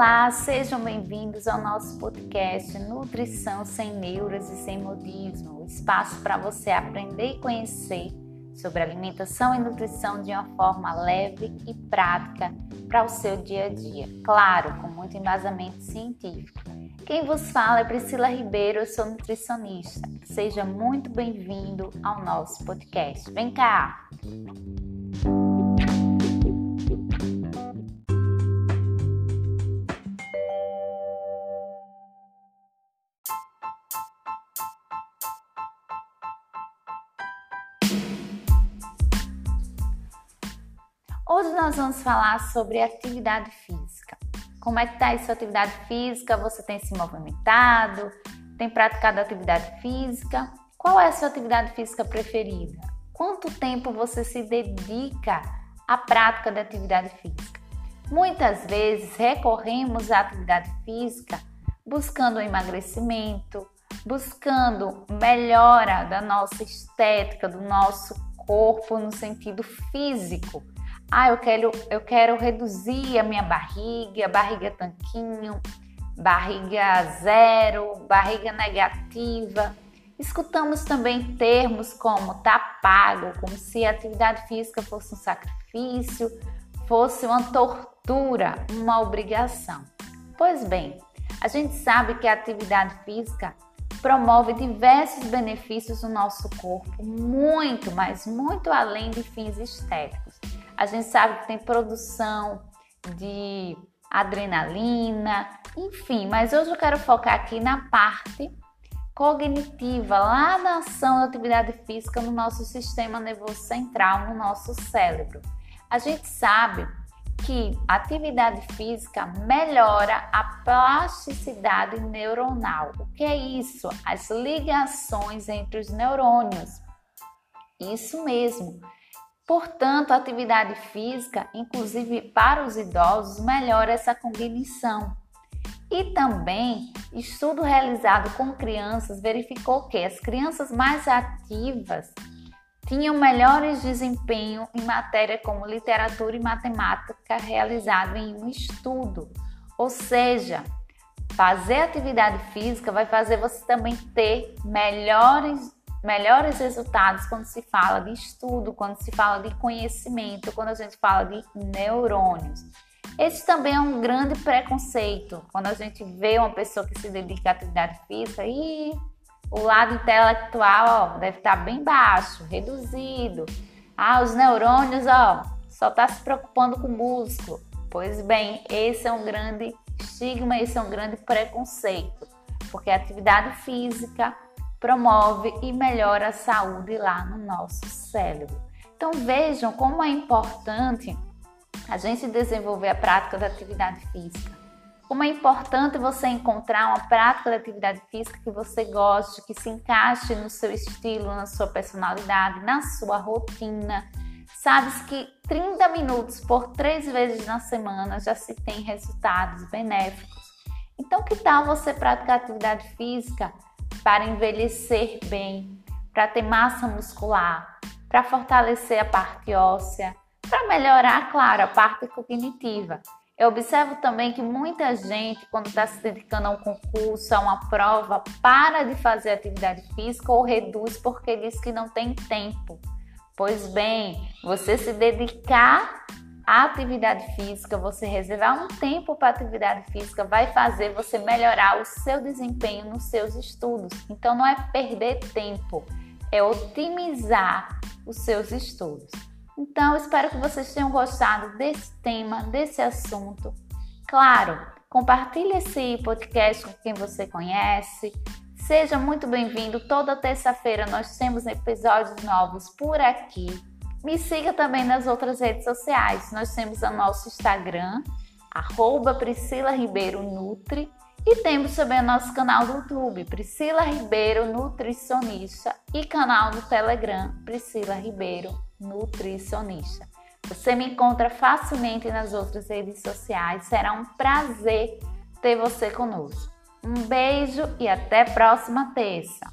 Olá, sejam bem-vindos ao nosso podcast Nutrição sem Neuras e sem Modismo, espaço para você aprender e conhecer sobre alimentação e nutrição de uma forma leve e prática para o seu dia a dia, claro, com muito embasamento científico. Quem vos fala é Priscila Ribeiro, eu sou nutricionista. Seja muito bem-vindo ao nosso podcast. Vem cá! Hoje nós vamos falar sobre atividade física. Como é que está aí sua atividade física? Você tem se movimentado? Tem praticado atividade física? Qual é a sua atividade física preferida? Quanto tempo você se dedica à prática da atividade física? Muitas vezes recorremos à atividade física buscando emagrecimento, buscando melhora da nossa estética, do nosso corpo no sentido físico ah, eu quero, eu quero reduzir a minha barriga, barriga tanquinho, barriga zero, barriga negativa. Escutamos também termos como tá pago, como se a atividade física fosse um sacrifício, fosse uma tortura, uma obrigação. Pois bem, a gente sabe que a atividade física promove diversos benefícios no nosso corpo, muito, mas muito além de fins estéticos. A gente sabe que tem produção de adrenalina, enfim, mas hoje eu quero focar aqui na parte cognitiva, lá na ação da atividade física no nosso sistema nervoso central, no nosso cérebro. A gente sabe que atividade física melhora a plasticidade neuronal. O que é isso? As ligações entre os neurônios. Isso mesmo. Portanto, a atividade física, inclusive para os idosos, melhora essa cognição. E também, estudo realizado com crianças verificou que as crianças mais ativas tinham melhores desempenho em matéria como literatura e matemática realizado em um estudo. Ou seja, fazer atividade física vai fazer você também ter melhores melhores resultados quando se fala de estudo, quando se fala de conhecimento, quando a gente fala de neurônios. Esse também é um grande preconceito. Quando a gente vê uma pessoa que se dedica à atividade física, e o lado intelectual ó, deve estar bem baixo, reduzido. Ah, os neurônios, ó, só está se preocupando com o músculo. Pois bem, esse é um grande estigma, esse é um grande preconceito, porque a atividade física promove e melhora a saúde lá no nosso cérebro. Então vejam como é importante a gente desenvolver a prática da atividade física. Como é importante você encontrar uma prática da atividade física que você goste, que se encaixe no seu estilo, na sua personalidade, na sua rotina. Sabes que 30 minutos por três vezes na semana já se tem resultados benéficos. Então, que tal você praticar atividade física para envelhecer bem, para ter massa muscular, para fortalecer a parte óssea, para melhorar, claro, a parte cognitiva. Eu observo também que muita gente, quando está se dedicando a um concurso, a uma prova, para de fazer atividade física ou reduz porque diz que não tem tempo. Pois bem, você se dedicar a atividade física, você reservar um tempo para atividade física vai fazer você melhorar o seu desempenho nos seus estudos. Então não é perder tempo, é otimizar os seus estudos. Então espero que vocês tenham gostado desse tema, desse assunto. Claro, compartilhe esse podcast com quem você conhece. Seja muito bem-vindo. Toda terça-feira nós temos episódios novos por aqui me siga também nas outras redes sociais. Nós temos o nosso Instagram, arroba Priscila Ribeiro Nutri, e temos também o nosso canal do YouTube, Priscila Ribeiro Nutricionista, e canal no Telegram, Priscila Ribeiro Nutricionista. Você me encontra facilmente nas outras redes sociais. Será um prazer ter você conosco. Um beijo e até próxima terça.